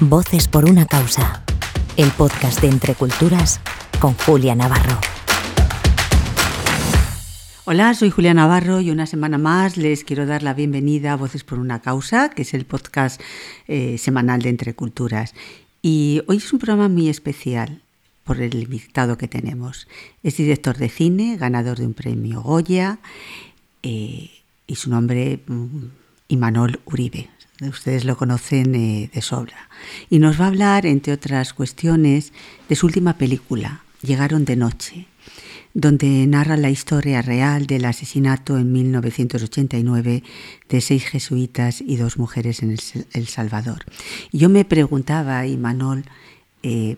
Voces por una causa. El podcast de Entre Culturas con Julia Navarro. Hola, soy Julia Navarro y una semana más les quiero dar la bienvenida a Voces por una causa, que es el podcast eh, semanal de Entre Culturas. Y hoy es un programa muy especial por el invitado que tenemos. Es director de cine, ganador de un premio Goya eh, y su nombre mm, Imanol Uribe. Ustedes lo conocen eh, de sobra. Y nos va a hablar, entre otras cuestiones, de su última película, Llegaron de noche, donde narra la historia real del asesinato en 1989 de seis jesuitas y dos mujeres en El, Salvador. Y yo me preguntaba, Imanol, eh,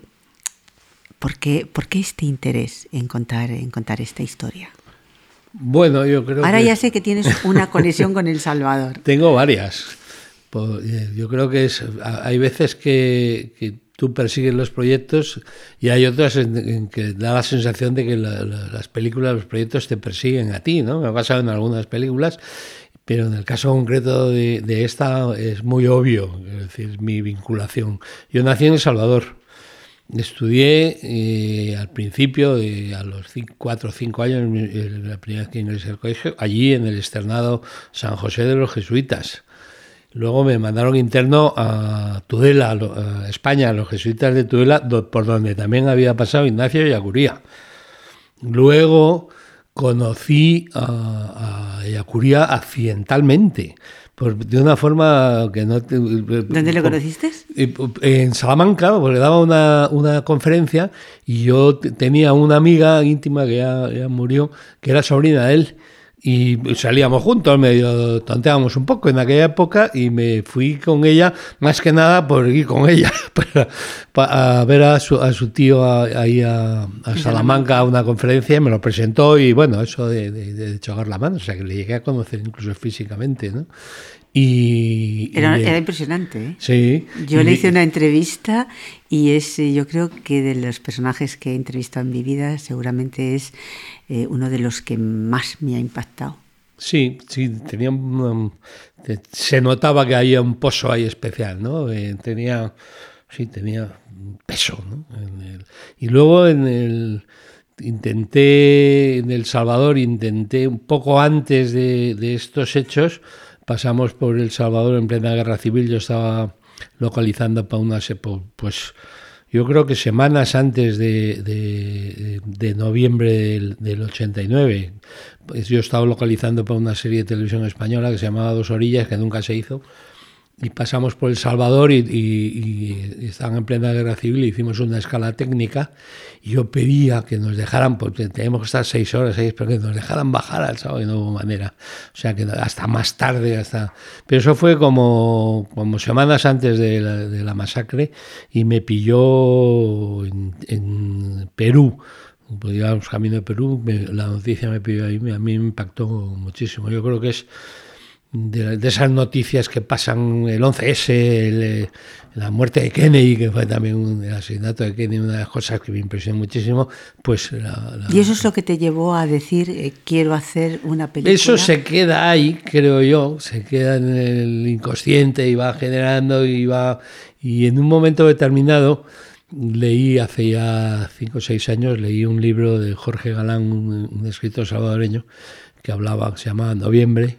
¿por, qué, ¿por qué este interés en contar, en contar esta historia? Bueno, yo creo Ahora ya sé que tienes una conexión con El Salvador. Tengo varias. Eh, yo creo que es, hay veces que, tú persigues los proyectos y hay otras en, que da la sensación de que las películas, los proyectos te persiguen a ti, ¿no? Me ha pasado en algunas películas, pero en el caso concreto de, esta es muy obvio, es mi vinculación. Yo nací en El Salvador. Estudié eh, al principio, a los 4 o 5 años, la primera vez que ingresé al colegio, allí en el externado San José de los Jesuitas Luego me mandaron interno a Tudela, a España, a los jesuitas de Tudela, por donde también había pasado Ignacio Yacuría. Luego conocí a, Yacuría accidentalmente, de una forma que no... ¿Dónde lo conociste? En Salamanca, porque daba una, una, conferencia y yo tenía una amiga íntima que ya, ya murió, que era sobrina de él y salíamos juntos, medio tonteábamos un poco en aquella época y me fui con ella, más que nada por ir con ella, para, ver a su, a su tío ahí a, Salamanca a una conferencia, y me lo presentó y bueno, eso de, de, de chocar la mano, o sea que le llegué a conocer incluso físicamente, ¿no? Y, era, impresionante. ¿eh? Sí. Yo le hice una entrevista y es, eh, yo creo que de los personajes que he entrevistado en mi vida, seguramente es eh, uno de los que más me ha impactado. Sí, sí, tenía se notaba que había un pozo ahí especial, ¿no? tenía, sí, tenía peso, ¿no? y luego en el intenté en El Salvador, intenté un poco antes de, de estos hechos pasamos por El Salvador en plena guerra civil, yo estaba localizando para una pues yo creo que semanas antes de, de, noviembre del, del, 89. Pues yo estaba localizando para una serie de televisión española que se llamaba Dos Orillas, que nunca se hizo y pasamos por El Salvador y, estaban en plena guerra civil, hicimos una escala técnica y yo pedía que nos dejaran, porque teníamos que estar seis horas ahí, pero que nos dejaran bajar al sábado y no hubo manera. O sea que hasta más tarde, hasta... Pero eso fue como, como semanas antes de la, masacre y me pilló en, Perú. Pues camino de Perú, la noticia me pidió ahí, a mí me impactó muchísimo. Yo creo que es de, esas noticias que pasan el 11S, la muerte de Kennedy, que fue también un, el asesinato de Kennedy, una de las cosas que me impresionó muchísimo, pues... ¿Y eso es lo que te llevó a decir, eh, quiero hacer una película? Eso se queda ahí, creo yo, se queda en el inconsciente y va generando y va... Y en un momento determinado leí, hace ya cinco o seis años, leí un libro de Jorge Galán, un, un escritor salvadoreño, que hablaba, se llamaba Noviembre,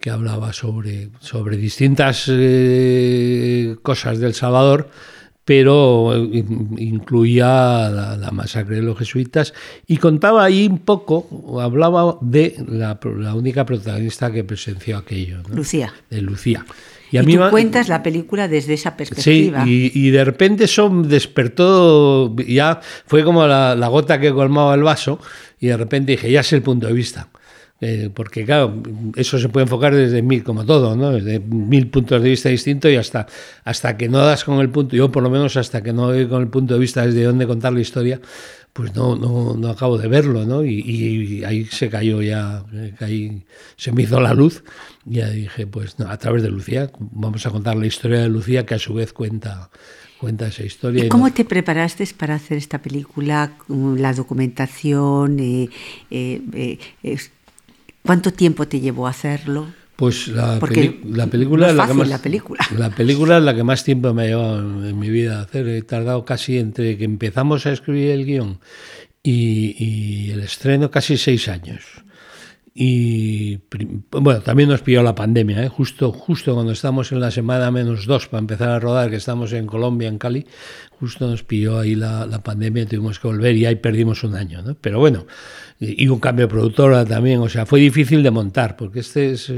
que hablaba sobre, sobre distintas eh, cosas del Salvador, pero incluía la, masacre de los jesuitas y contaba ahí un poco, hablaba de la, única protagonista que presenció aquello. Lucía. De Lucía. Y, a mí tú cuentas la película desde esa perspectiva. Sí, y, de repente eso despertó, ya fue como la, la gota que colmaba el vaso, y de repente dije, ya sé el punto de vista. Eh, porque claro, eso se puede enfocar desde mil, como todo, ¿no? desde mil puntos de vista distintos y hasta, hasta que no das con el punto, yo por lo menos hasta que no doy con el punto de vista desde dónde contar la historia, pues no, no, no acabo de verlo, ¿no? Y, ahí se cayó ya, ahí se me hizo la luz y ya dije, pues no, a través de Lucía, vamos a contar la historia de Lucía que a su vez cuenta cuenta esa historia. ¿Y cómo te preparaste para hacer esta película? La documentación, eh, eh, eh ¿Cuánto tiempo te llevó a hacerlo? Pues la, película no es la que más la película. la película es la que más tiempo me ha llevado en, en mi vida a hacer. He tardado casi entre que empezamos a escribir el guion y, y el estreno casi seis años. Y bueno, también nos pilló la pandemia, ¿eh? justo, justo cuando estamos en la semana menos dos para empezar a rodar, que estamos en Colombia, en Cali, justo nos pilló ahí la, la pandemia y tuvimos que volver y ahí perdimos un año. ¿no? Pero bueno, y, un cambio de productora también, o sea, fue difícil de montar, porque este es,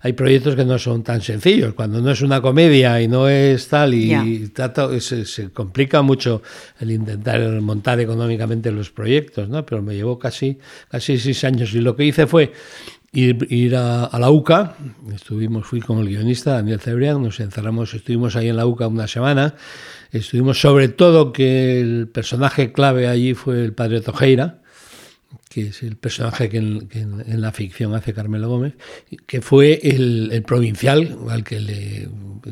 hay proyectos que no son tan sencillos, cuando no es una comedia y no es tal, y, se, se complica mucho el intentar montar económicamente los proyectos, ¿no? Pero me llevó casi, casi seis años y lo que hice fue ir, ir a, a la UCA, estuvimos, fui con el guionista Daniel Cebrián, nos encerramos, estuvimos ahí en la UCA una semana, estuvimos sobre todo que el personaje clave allí fue el padre Tojeira, que es el personaje que en, que en- en la ficción hace Carmelo Gómez, que fue el, el provincial al que le,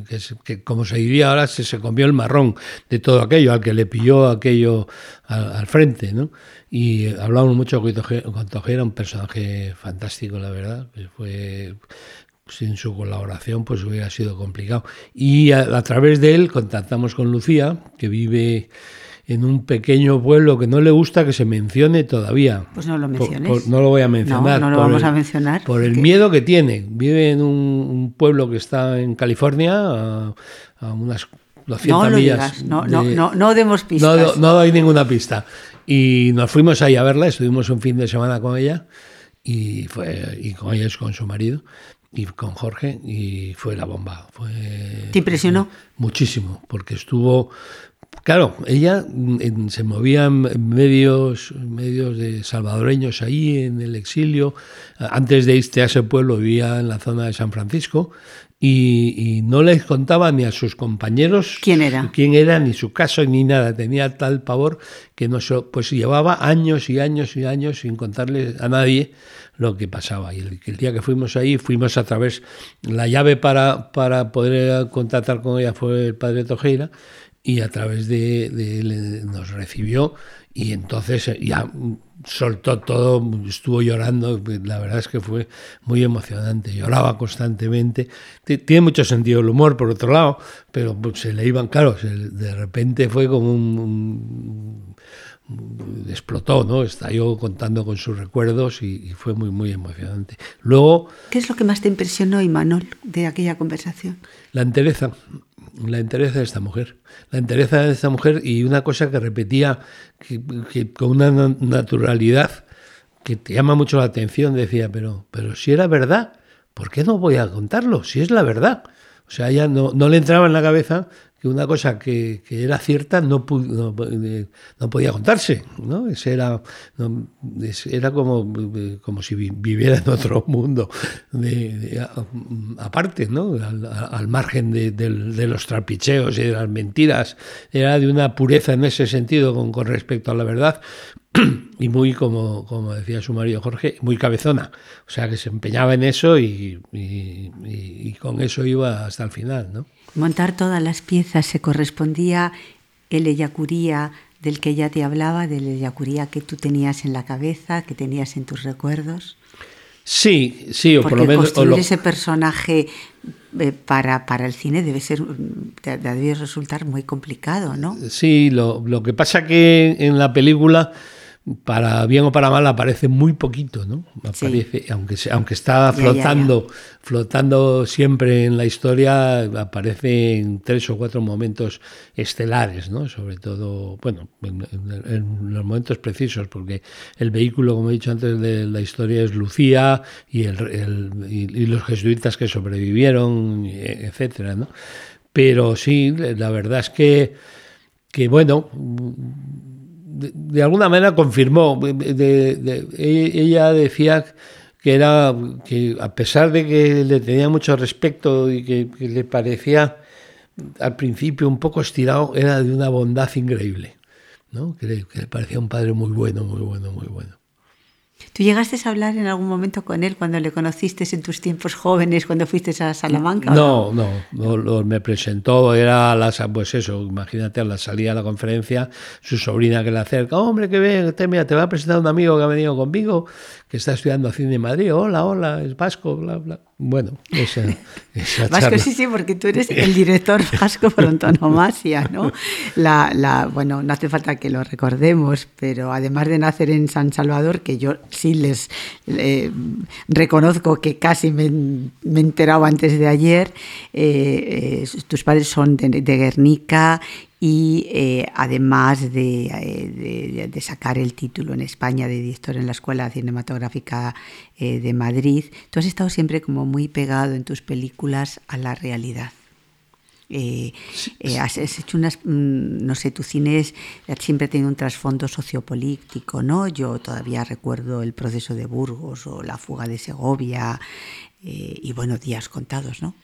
que, que como se diría ahora, se, se comió el marrón de todo aquello, al que le pilló aquello al, al frente, ¿no? Y hablamos mucho con Toje- con Tojera, un personaje fantástico, la verdad, que fue sin su colaboración pues hubiera sido complicado. Y a, a través de él contactamos con Lucía, que vive en un pequeño pueblo que no le gusta que se mencione todavía. Pues no lo menciones. por- no lo voy a mencionar. No, no lo vamos el- a mencionar, Por el miedo que tiene. Vive en un, un pueblo que está en California, a, a unas 200 No lo millas. digas, no, no, de- no, no demos pistas. no, no doy ninguna pista. Y nos fuimos ahí a verla, estuvimos un fin de semana con ella y fue y con ella es con su marido y con Jorge y fue la bomba. Fue, ¿Te impresionó? Muchísimo, porque estuvo Claro, ella mm, en- se movía en medios, medios de salvadoreños ahí en el exilio. Antes de irse a ese pueblo vivía en la zona de San Francisco y, y no les contaba ni a sus compañeros ¿Quién era? quién era, ni su caso, ni nada. Tenía tal pavor que no so- pues llevaba años y años y años sin contarle a nadie lo que pasaba. Y el, el día que fuimos ahí, fuimos a través, la llave para, para poder contactar con ella fue el padre Tojeira, y a través de, de él eh, nos recibió, y entonces eh, ya soltó todo, estuvo llorando, la verdad es que fue muy emocionante, lloraba constantemente. Tiene mucho sentido el humor, por otro lado, pero pues, se le iban, claro, se de repente fue como un- explotó, ¿no? Estalló contando con sus recuerdos y, y fue muy, muy emocionante. Luego, ¿Qué es lo que más te impresionó, Imanol, de aquella conversación? la entereza, la entereza de esta mujer, la entereza de esta mujer y una cosa que repetía que, con una na- naturalidad que te llama mucho la atención, decía, pero, pero si era verdad, ¿por qué no voy a contarlo? Si es la verdad. O sea, ella no, no le entraba en la cabeza que una cosa que, era cierta no, no, eh, no podía contarse, ¿no? Ese era, era como, eh, como si vi- viviera en otro mundo, de, a- aparte, ¿no? Al, margen de, los trapicheos y de las mentiras, era de una pureza en ese sentido con respecto a la verdad y muy, como, como decía su marido Jorge, muy cabezona. O sea, que se empeñaba en eso y, y- y- con eso iba hasta el final, ¿no? Montar todas las piezas se correspondía el eyacuría del que ella te hablaba, del eyacuría que tú tenías en la cabeza, que tenías en tus recuerdos. Sí, sí, o Porque por lo menos... o construir lo- ese personaje eh, para, para el cine debe ser de- debe resultar muy complicado, ¿no? Sí, lo, lo que pasa que en la película, para bien o para mal, aparece muy poquito, ¿no? Sí. Aparece, aunque, aunque está Ya, ya, flotando, flotando siempre en la historia, aparece en tres o cuatro momentos estelares, ¿no? Sobre todo, bueno, en, los momentos precisos, porque el vehículo, como he dicho antes, de la historia es Lucía y, el, el- y, y los jesuitas que sobrevivieron, etcétera, ¿no? Pero sí, la verdad es que, que bueno, de, alguna manera confirmó. e- ella decía que era que a pesar de que le tenía mucho respeto y que, le parecía al principio un poco estirado, era de una bondad increíble, ¿no? Que que le parecía un padre muy bueno, muy bueno, muy bueno. ¿Tú llegaste a hablar en algún momento con él cuando le conociste en tus tiempos jóvenes, cuando fuiste a Salamanca? No, no, no, me presentó, era la, pues eso, imagínate, a la salida a la conferencia, su sobrina que le acerca, hombre, qué bien, te, mira, te va a presentar un amigo que ha venido conmigo, que está estudiando cine en Madrid, hola, hola, es vasco, bla, bla. Bueno, esa, esa Vasco, sí, sí, porque tú eres el director vasco por antonomasia, ¿no? La, la, bueno, no hace falta que lo recordemos, pero además de nacer en San Salvador, que yo sí les eh, reconozco que casi me, me, he enterado antes de ayer, eh, eh, tus padres son de, de Guernica y además eh, de, sacar el título en España de director en la Escuela Cinematográfica de Madrid, tú has estado siempre como muy pegado en tus películas a la realidad. Has, hecho unas, mm, no sé, tu cine siempre ha tenido un trasfondo sociopolítico, ¿no? Yo todavía recuerdo el proceso de Burgos o la fuga de Segovia y, bueno, días contados, ¿no?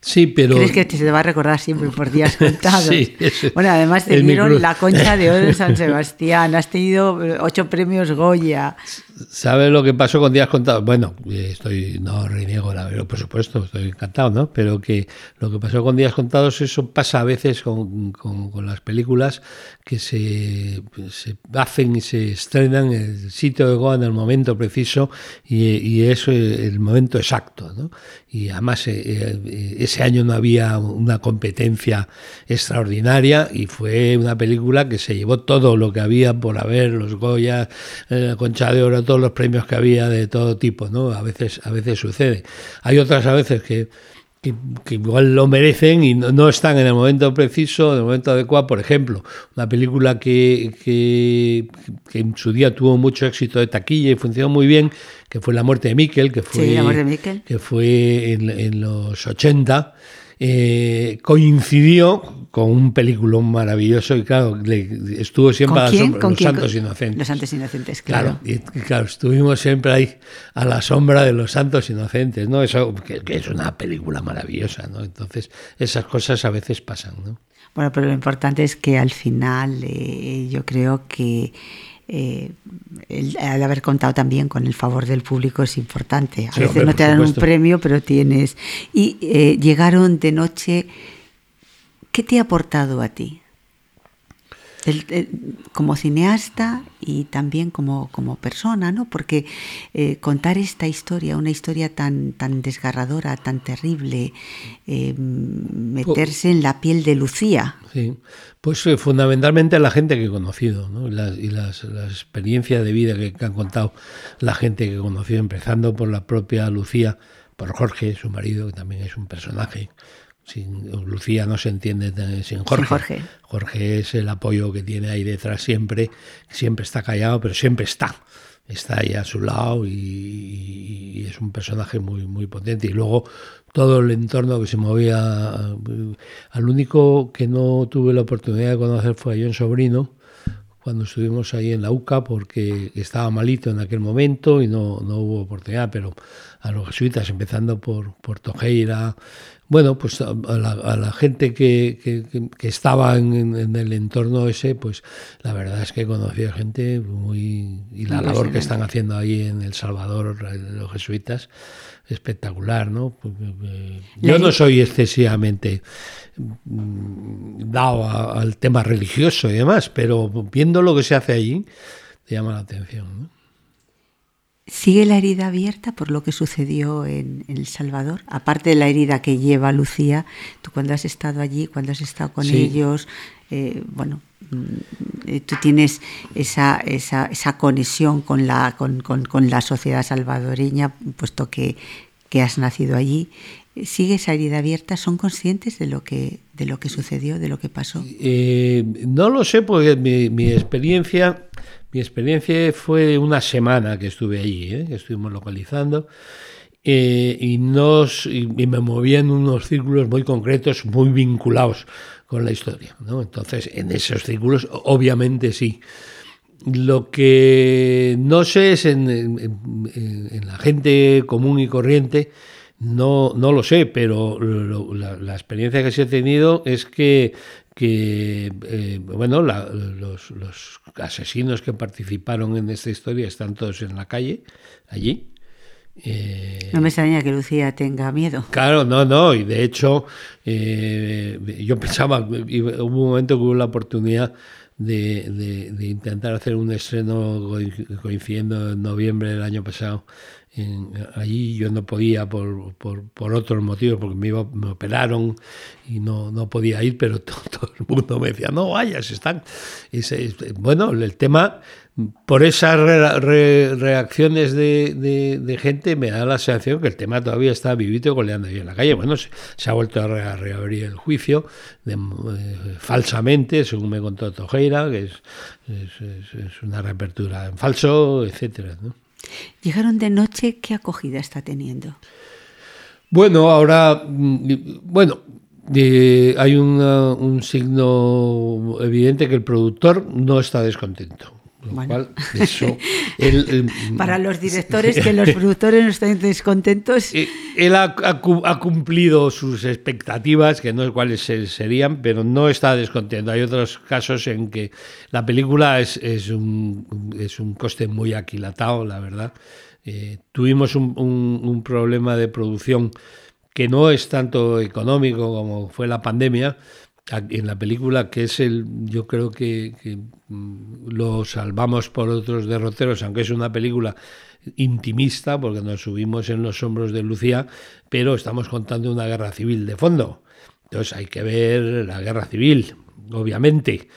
Sí, pero... ¿Crees que te va a recordar siempre por días contados? sí, bueno, además te dieron la concha de oro de San Sebastián, has tenido eh, ocho premios Goya. ¿Sabes lo que pasó con Días Contados? Bueno, estoy, no reniego la verdad, por supuesto, estoy encantado, ¿no? Pero que lo que pasó con Días Contados, eso pasa a veces con, con, las películas que se, se, hacen y se estrenan en el sitio de Goa en el momento preciso y, y es el momento exacto, Y además eh, eh, ese año no había una competencia extraordinaria y fue una película que se llevó todo lo que había por haber, los Goya, la Concha de Oro, todos los premios que había de todo tipo, ¿no? A veces, a veces sucede. Hay otras a veces que, que, igual lo merecen y no, están en el momento preciso, en el momento adecuado. Por ejemplo, una película que, que, en su día tuvo mucho éxito de taquilla y funcionó muy bien, que fue La muerte de Miquel, que fue, Que fue en, en los 80 eh, coincidió con un peliculón maravilloso y claro, estuvo siempre a la sombra, Los Santos Inocentes. Los Santos Inocentes, claro. y, claro, estuvimos siempre ahí a la sombra de Los Santos Inocentes, ¿no? Eso que, es una película maravillosa, ¿no? Entonces, esas cosas a veces pasan, ¿no? Bueno, pero lo importante es que al final eh, yo creo que eh, el, haber contado también con el favor del público es importante. A veces no te dan un premio, pero tienes. Y eh, llegaron de noche. ¿Qué te ha aportado a ti? como cineasta y también como, como persona, ¿no? Porque eh, contar esta historia, una historia tan, tan desgarradora, tan terrible, eh, meterse en la piel de Lucía. Sí, pues eh, fundamentalmente la gente que he conocido ¿no? y las, las, experiencias de vida que, han contado la gente que he conocido, empezando por la propia Lucía, por Jorge, su marido, que también es un personaje sin Lucía no se entiende sin Jorge. Jorge. es el apoyo que tiene ahí detrás siempre, siempre está callado, pero siempre está. Está ahí a su lado y, es un personaje muy, muy potente. Y luego todo el entorno que se movía. Al único que no tuve la oportunidad de conocer fue a John Sobrino, cuando estuvimos ahí en la UCA, porque estaba malito en aquel momento y no, no hubo oportunidad, pero a los jesuitas, empezando por, por Tojeira, bueno, pues a la, gente que, estaba en, el entorno ese, pues la verdad es que he conocido gente muy... y la labor que están haciendo ahí en El Salvador los jesuitas, espectacular, ¿no? Eh, yo no soy excesivamente mm, dado al tema religioso y demás, pero viendo lo que se hace allí, te llama la atención, ¿no? ¿Sigue la herida abierta por lo que sucedió en, El Salvador? Aparte de la herida que lleva Lucía, tú cuando has estado allí, cuando has estado con ellos, eh, bueno, mm, eh, tú tienes esa, esa, esa conexión con la, con, con, la sociedad salvadoreña, puesto que, que, has nacido allí. ¿Sigue esa herida abierta? ¿Son conscientes de lo que, de lo que sucedió, de lo que pasó? Eh, no lo sé, porque mi, mi experiencia mi experiencia fue una semana que estuve allí, ¿eh? que estuvimos localizando, eh, y, nos, y, me movía en unos círculos muy concretos, muy vinculados con la historia. ¿no? Entonces, en esos círculos, obviamente sí. Lo que no sé es en, la gente común y corriente, no, no lo sé, pero la, la, experiencia que sí he tenido es que que eh, bueno, los, los, asesinos que participaron en esta historia están todos en la calle, allí. Eh, no me extraña que Lucía tenga miedo. Claro, no, no, y de hecho eh, yo pensaba, hubo un momento que hubo la oportunidad de, de, intentar hacer un estreno coincidiendo en noviembre del año pasado allí yo no podía por, por, otros motivos, porque me, me operaron y no, no, podía ir, pero todo, el mundo me decía, no vayas, están... bueno, el tema, por esas reacciones de, de, gente, me da la sensación que el tema todavía está vivito y goleando ahí en la calle. Bueno, se, ha vuelto a reabrir el juicio de, eh, falsamente, según me contó Tojeira, que es, es, es una reapertura en falso, etcétera, ¿no? Llegaron de noche, ¿qué acogida está teniendo? Bueno, ahora, mm, bueno, hay un signo evidente que el productor no está descontento. Para los directores, que los productores no estén descontentos. Eh, él ha, cumplido sus expectativas, que no sé cuáles serían, pero no está descontento. Hay otros casos en que la película es, es, un, es un coste muy aquilatado, la verdad. Eh, tuvimos un, un problema de producción que no es tanto económico como fue la pandemia, en la película, que es el, yo creo que, mm, lo salvamos por otros derroteros, aunque es una película intimista, porque nos subimos en los hombros de Lucía, pero estamos contando una guerra civil de fondo. Entonces hay que ver la guerra civil, obviamente.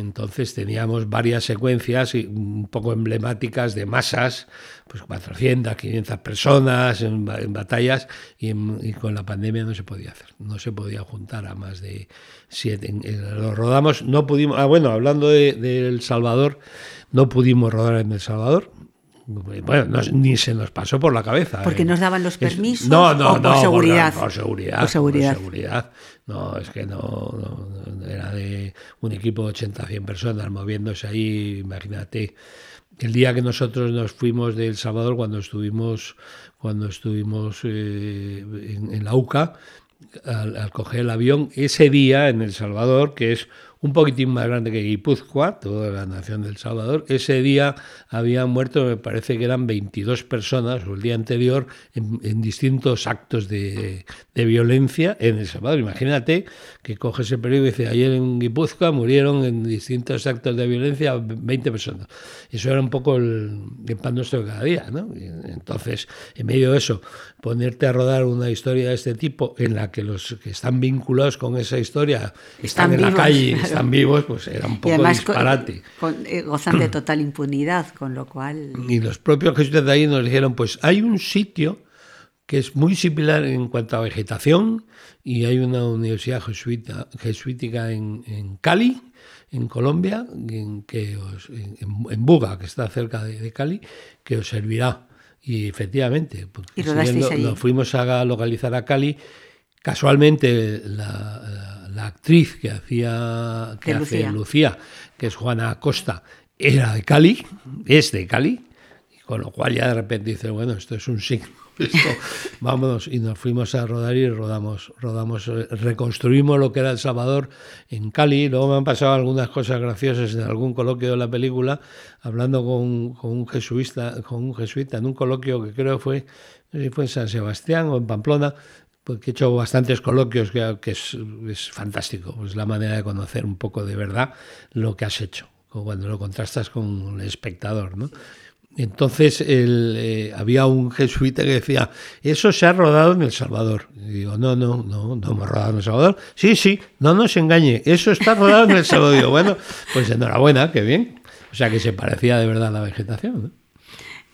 Entonces teníamos varias secuencias un poco emblemáticas de masas, pues 400, 500 personas en, batallas y, con la pandemia no se podía hacer, no se podía juntar a más de siete. Lo rodamos, no pudimos, ah, bueno, hablando de, El Salvador, no pudimos rodar en El Salvador, bueno, ni se nos pasó por la cabeza. ¿Porque ¿eh? nos daban los permisos? no, no, no. Por seguridad. Por, seguridad. Por seguridad. No, es que no, Era de un equipo de 80, 100 personas moviéndose ahí. Imagínate. El día que nosotros nos fuimos de El Salvador, cuando estuvimos, cuando estuvimos eh, en, la UCA, al, al coger el avión, ese día en El Salvador, que es un poquitín más grande que Guipúzcoa, toda la nación del Salvador. Ese día habían muerto, me parece que eran 22 personas, o el día anterior, en, distintos actos de, violencia en El Salvador. Imagínate que coge ese periodo y dice, ayer en Guipúzcoa murieron en distintos actos de violencia 20 personas. Eso era un poco el, pan nuestro de cada día, ¿no? Entonces, en medio de eso, ponerte a rodar una historia de este tipo en la que los que están vinculados con esa historia están, en la calle están vivos, pues era un poco disparate. Eh, gozan de total impunidad, con lo cual... Y los propios jesuitas de ahí nos dijeron, pues hay un sitio que es muy similar en cuanto a vegetación y hay una universidad jesuita, jesuítica en, Cali, en Colombia, en, que en, Buga, que está cerca de, Cali, que os servirá. Y efectivamente, pues, nos fuimos a localizar a Cali. Casualmente la la actriz que hacía que hace Lucía. que es Juana Acosta, era de Cali, es de Cali, con lo cual ya de repente dice, bueno, esto es un signo. Esto, vámonos y nos fuimos a rodar y rodamos, rodamos, reconstruimos lo que era El Salvador en Cali. Luego me han pasado algunas cosas graciosas en algún coloquio de la película, hablando con, con un jesuita, con un jesuita en un coloquio que creo fue, fue en San Sebastián o en Pamplona, porque he hecho bastantes coloquios, que, es, fantástico, es la manera de conocer un poco de verdad lo que has hecho, cuando lo contrastas con el espectador, ¿no? Entonces eh, había un jesuita que decía, eso se ha rodado en El Salvador. Y digo, no, no, no, no hemos rodado en El Salvador. Sí, sí, no nos engañe, eso está rodado en El Salvador. digo, bueno, pues enhorabuena, qué bien. O sea que se parecía de verdad a la vegetación. ¿no?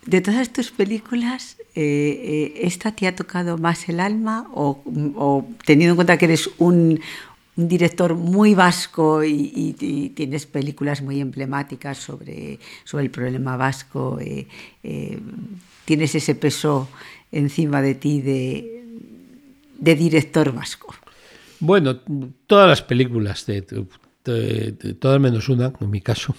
De todas tus películas, eh, eh, ¿esta te ha tocado más el alma? O, teniendo en cuenta que eres un, director muy vasco y, tienes películas muy emblemáticas sobre, sobre el problema vasco, eh, ¿tienes ese peso encima de ti de, de director vasco? Bueno, todas las películas de, todas menos una, en mi caso.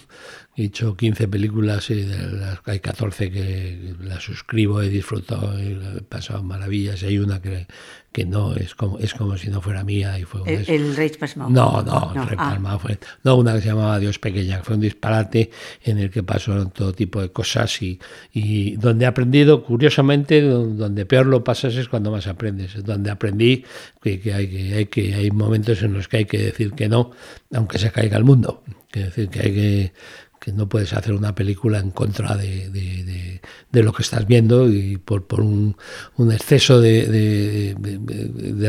He hecho 15 películas y de las, hay 14 que las suscribo, he disfrutado, he pasado maravillas. Hay una que, que no es como es como si no fuera mía y fue un El, el Reich Pasmao. no, no, No, el Rey ah. Palma fue. No, una que se llamaba Dios Pequeña, que fue un disparate en el que pasaron todo tipo de cosas y, y donde he aprendido, curiosamente, do- donde peor lo pasas es cuando más aprendes. Donde aprendí que, que hay, que, hay, que hay momentos en los que hay que decir que no, aunque se caiga el mundo. Es decir, que hay que que no puedes hacer una película en contra de, de- de- lo que estás viendo y por, por un, exceso de,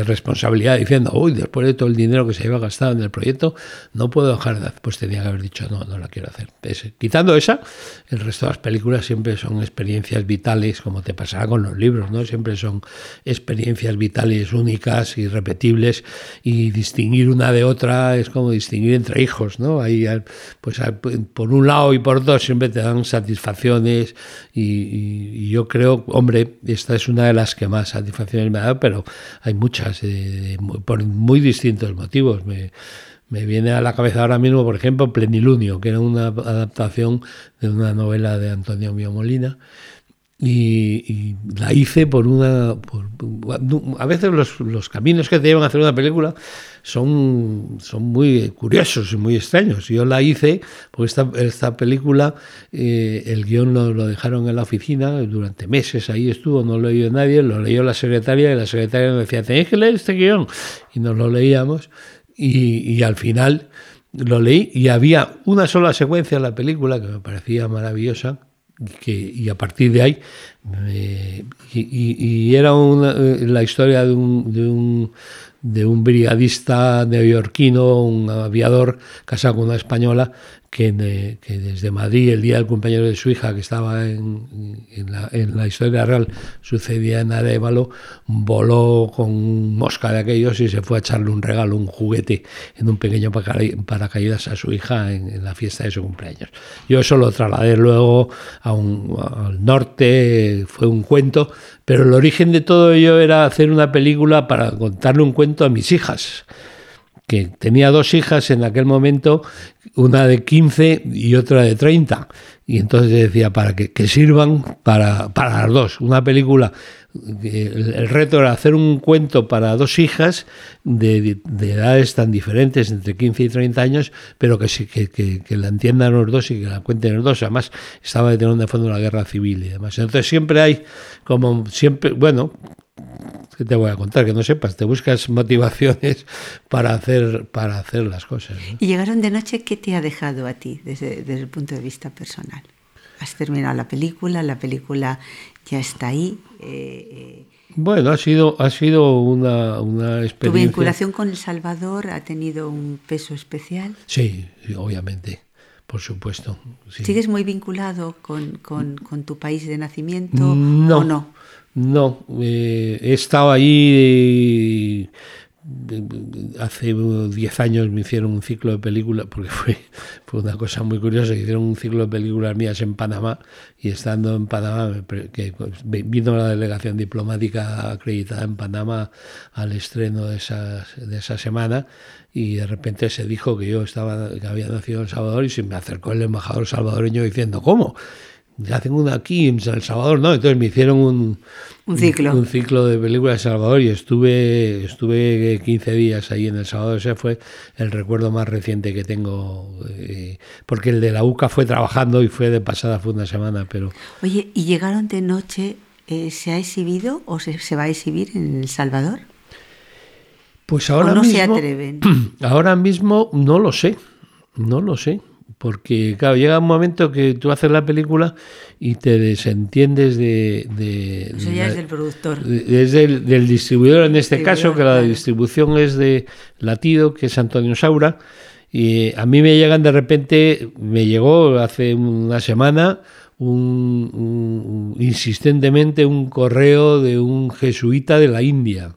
responsabilidad diciendo, uy, después de todo el dinero que se había gastado en el proyecto, no puedo dejar de Pues tenía que haber dicho, no, no la quiero hacer. Ese- quitando esa, el resto de las películas siempre son experiencias vitales, como te pasará con los libros, ¿no? Siempre son experiencias vitales únicas, irrepetibles, y distinguir una de otra es como distinguir entre hijos, ¿no? Ahí, pues por un lado y por otro siempre te dan satisfacciones y, y- yo creo, hombre, esta es una de las que más satisfacciones me ha dado, pero hay muchas, eh, por muy distintos motivos. Me, me viene a la cabeza ahora mismo, por ejemplo, Plenilunio, que era una adaptación de una novela de Antonio Mio Molina. Y, la hice por una... por- a veces los, los caminos que te llevan a hacer una película son, son muy curiosos y muy extraños. Yo la hice porque esta, esta película, eh, el guion lo, lo dejaron en la oficina durante meses, ahí estuvo, no lo leyó nadie, lo leyó la secretaria y la secretaria nos decía, tenéis que leer este guion. Y nos lo leíamos y, y al final lo leí y había una sola secuencia en la película que me parecía maravillosa que, y a partir de ahí eh, y, y- era una, eh, la historia de un, de un de un brigadista neoyorquino, un aviador casado con una española que, de- que desde Madrid, el día del cumpleaños de su hija, que estaba en, la, en la historia real, sucedía en Arevalo, voló con mosca de aquellos y se fue a echarle un regalo, un juguete, en un pequeño paraca- paracaídas a su hija en, en la fiesta de su cumpleaños. Yo eso lo trasladé luego a un- al norte, fue un cuento, pero el origen de todo ello era hacer una película para contarle un cuento a mis hijas que tenía dos hijas en aquel momento, una de 15 y otra de 30. Y entonces decía, para que, sirvan para, para las dos. Una película, el, reto era hacer un cuento para dos hijas de, de edades tan diferentes, entre 15 y 30 años, pero que, que, que, que la entiendan los dos y que la cuenten los dos. Además, estaba deteniendo de fondo la guerra civil y demás. Entonces siempre hay, como siempre, bueno, ¿Qué te voy a contar? Que no sepas, te buscas motivaciones para hacer, para hacer las cosas. ¿no? Y llegaron de noche, ¿qué te ha dejado a ti desde, desde el punto de vista personal? Has terminado la película, la película ya está ahí. eh, eh, Bueno, ha sido, ha sido una, una ¿Tu experiencia. vinculación con El Salvador ha tenido un peso especial? Sí, sí, obviamente, por supuesto. sí. ¿Sigues muy vinculado con, con- con tu país de nacimiento No, o no? No, eh, he estado ahí. eh, Hace 10 años me hicieron un ciclo de películas, porque fue, fue una cosa muy curiosa, hicieron un ciclo de películas mías en Panamá y estando en Panamá, que, pues, vino la delegación diplomática acreditada en Panamá al estreno de, esas, de esa semana y de repente se dijo que yo estaba que había nacido en Salvador y se me acercó el embajador salvadoreño diciendo, ¿cómo? Ya tengo una aquí en El Salvador, ¿no? Entonces me hicieron un, Un ciclo. un ciclo de películas de Salvador y estuve, estuve 15 días ahí en El Salvador. Ese fue el recuerdo más reciente que tengo, eh, porque el de la UCA fue trabajando y fue de pasada, fue una semana, pero Oye, ¿y llegaron de noche? eh, ¿Se ha exhibido o se, se va a exhibir en El Salvador? pues ahora ¿O no mismo, se atreven? ahora mismo no lo sé, no lo sé. Porque, claro, llega un momento que tú haces la película y te desentiendes de... de- Eso ya es del productor. Es del, del distribuidor en este Distribuidor, caso, que la claro. distribución es de Latido, que es Antonio Saura. Y a mí me llegan de repente, me llegó hace una semana un, un- un- insistentemente un correo de un jesuita de la India,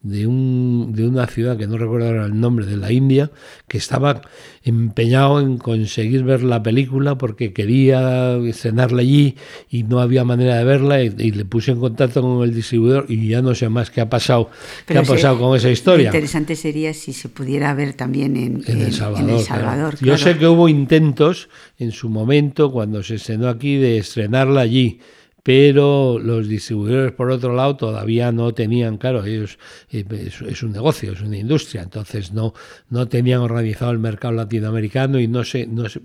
de, un, de una ciudad que no recuerdo ahora el nombre, de la India, que estaba empeñado en conseguir ver la película porque quería estrenarla allí y no había manera de verla y, y le puse en contacto con el distribuidor y ya no sé más qué ha pasado, qué ha pasado con esa historia. interesante sería si se pudiera ver también en, En en- El Salvador. en El claro. Salvador, Yo sé que hubo intentos en su momento, cuando se estrenó aquí, de estrenarla allí. Pero los distribuidores, por otro lado, todavía no tenían, claro, ellos eh, es, un negocio, es una industria, entonces no, no tenían organizado el mercado latinoamericano y no sé, no sé,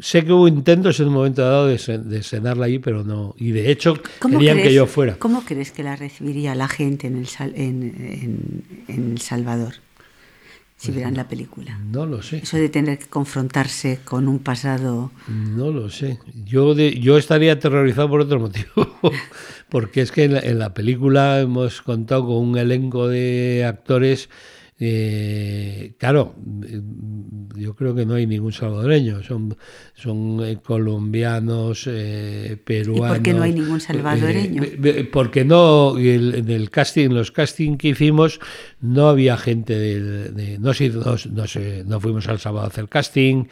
sé que hubo intentos en un momento dado de, de ahí, pero no, y de hecho querían que yo fuera. ¿Cómo crees que la recibiría la gente en El, en, en El Salvador? Si pues verán la película? No lo sé. Eso de tener que confrontarse con un pasado... No lo sé. Yo, de, yo estaría aterrorizado por otro motivo. Porque es que en la película hemos contado con un elenco de actores eh, claro, yo creo que no hay ningún salvadoreño, son, son eh, colombianos, eh, peruanos. ¿Y por qué no hay ningún salvadoreño? porque no, en el casting, los casting que hicimos, no había gente de, no, no, no, fuimos al sábado a hacer casting,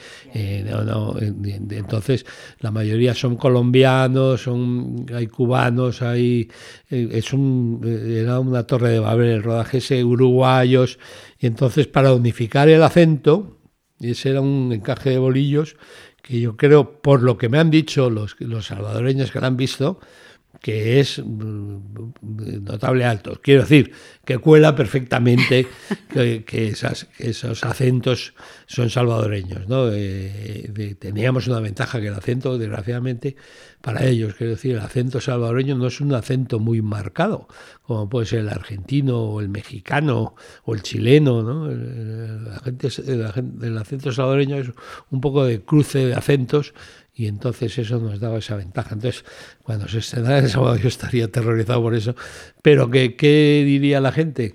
entonces la mayoría son colombianos, son, hay cubanos, hay, es un, era una torre de Babel el rodaje ese, uruguayos. Y entonces para unificar el acento, y ese era un encaje de bolillos que yo creo, por lo que me han dicho los, los salvadoreños que lo han visto, que es mm, notable alto. Quiero decir, que cuela perfectamente que, esos acentos son salvadoreños. ¿no? teníamos una ventaja que el acento, desgraciadamente, para ellos, quiero decir, el acento salvadoreño no es un acento muy marcado, como puede ser el argentino o el mexicano o el chileno. ¿no? El, el acento salvadoreño es un poco de cruce de acentos y entonces eso nos daba esa ventaja. Entonces, cuando se estrenara el sábado yo estaría aterrorizado por eso. Pero ¿qué, qué diría la gente?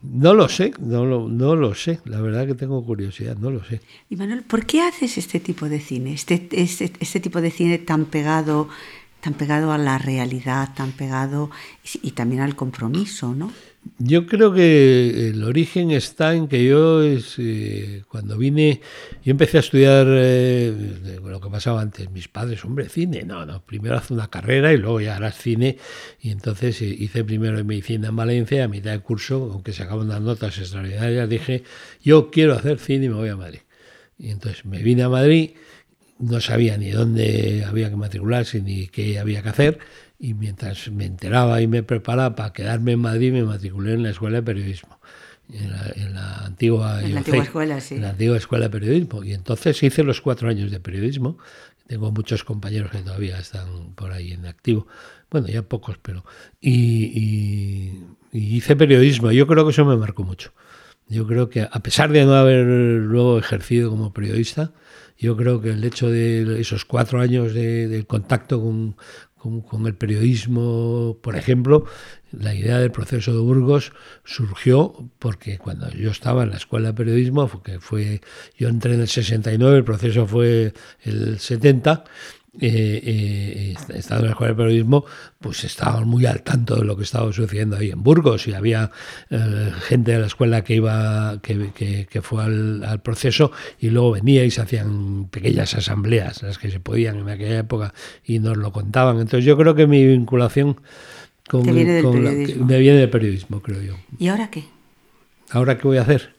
No lo sé, no lo, no lo sé. La verdad que tengo curiosidad, no lo sé. Y Manuel, ¿por qué haces este tipo de cine? Este, este, este tipo de cine tan pegado, tan pegado a la realidad, tan pegado y, y también al compromiso, ¿no? Yo creo que el origen está en que yo, eh, cuando vine, yo empecé a estudiar eh, lo que pasaba antes. Mis padres, hombre, cine. No, no, primero haz una carrera y luego ya harás cine. Y entonces eh, hice primero medicina en Valencia, a mitad de curso, aunque se acaban unas notas extraordinarias, dije, yo quiero hacer cine y me voy a Madrid. Y entonces me vine a Madrid, no sabía ni dónde había que matricularse ni qué había que hacer y mientras me enteraba y me preparaba para quedarme en Madrid, me matriculé en la Escuela de Periodismo. En la, antigua, escuela, sí. En la antigua escuela de periodismo. Y entonces hice los cuatro años de periodismo. Tengo muchos compañeros que todavía están por ahí en activo. Bueno, ya pocos, pero. Y, hice periodismo. Yo creo que eso me marcó mucho. Yo creo que, a pesar de no haber luego ejercido como periodista, yo creo que el hecho de esos cuatro años de, de contacto con, con, el periodismo, por ejemplo, la idea del proceso de Burgos surgió porque cuando yo estaba en la escuela de periodismo, que fue, yo entré en el 69, el proceso fue el 70, eh, eh, estando en la escuela de periodismo, pues estábamos muy al tanto de lo que estaba sucediendo ahí en Burgos y había eh, gente de la escuela que iba, que, que, fue al, proceso y luego venía y se hacían pequeñas asambleas, las que se podían en aquella época y nos lo contaban. Entonces yo creo que mi vinculación con, viene periodismo. me viene del periodismo, creo yo. ¿Y ahora qué? ¿Ahora qué voy a hacer?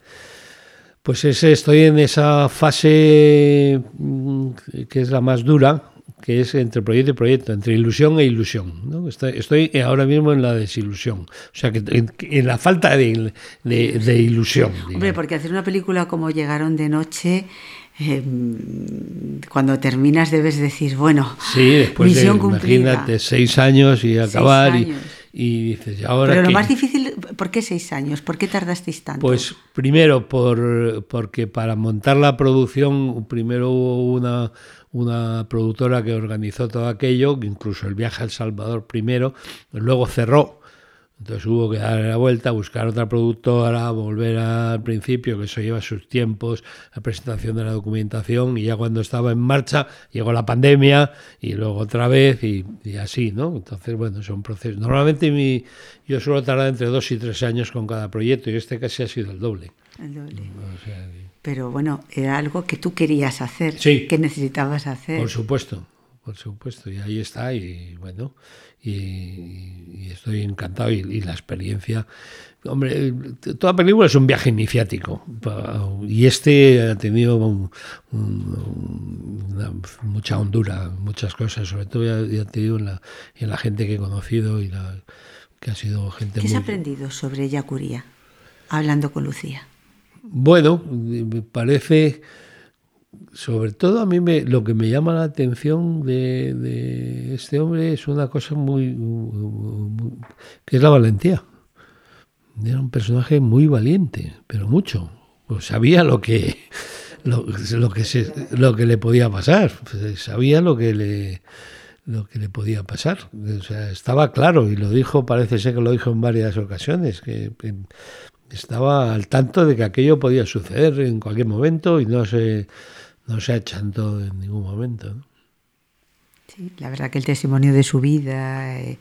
Pues estoy en esa fase mm, que es la más dura, que es entre proyecto y proyecto, entre ilusión e ilusión. ¿no? Estoy, ahora mismo en la desilusión, o sea, que en, la falta de, de, ilusión. Hombre, porque hacer una película como Llegaron de Noche, em, cuando terminas debes decir, bueno, sí, después misión de, imagínate, seis años y acabar y y dices, ahora Pero lo más difícil, ¿por qué seis años? ¿Por qué tardasteis tanto? Pues primero, por, porque para montar la producción, primero hubo una, una productora que organizó todo aquello, incluso el viaje a El Salvador primero, luego cerró entonces hubo que dar la vuelta, buscar otra productora, volver al principio, que eso lleva sus tiempos, la presentación de la documentación, y ya cuando estaba en marcha llegó la pandemia y luego otra vez y, así, ¿no? Entonces, bueno, son procesos. Normalmente mi, yo suelo tardar entre dos y tres años con cada proyecto y este casi ha sido el doble. El doble. Pero bueno, era algo que tú querías hacer, sí, que necesitabas hacer. Por supuesto, por supuesto, y ahí está, y bueno, y, estoy encantado, y, la experiencia, hombre, toda película es un viaje iniciático, y este ha tenido mucha hondura, muchas cosas, sobre todo ya, te digo en la, en la gente que he conocido y la, que ha sido gente ¿Qué has aprendido sobre Yacuría, hablando con Lucía? Bueno, me parece sobre todo a mí me, lo que me llama la atención de, este hombre es una cosa muy, que es la valentía. Era un personaje muy valiente, pero mucho. Pues sabía lo que lo, que lo que le podía pasar, sabía lo que le lo que le podía pasar. O sea, estaba claro y lo dijo, parece ser que lo dijo en varias ocasiones, que, estaba al tanto de que aquello podía suceder en cualquier momento y no se no se achantó en ningún momento. Sí, la verdad que el testimonio de su vida, eh,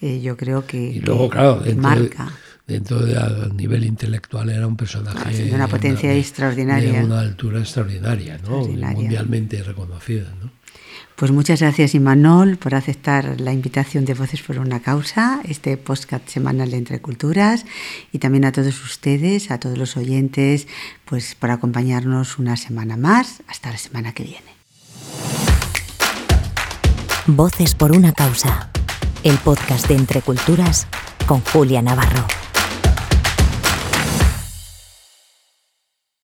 eh, yo creo que, y luego, claro, dentro marca. De, dentro de a nivel intelectual era un personaje de una potencia extraordinaria, de una altura extraordinaria, ¿no? mundialmente reconocida, ¿no? Pues muchas gracias, Imanol, por aceptar la invitación de Voces por una Causa, este podcast semanal de Entre Culturas, y también a todos ustedes, a todos los oyentes, pues por acompañarnos una semana más. Hasta la semana que viene. Voces por una Causa, el podcast de Entre Culturas con Julia Navarro.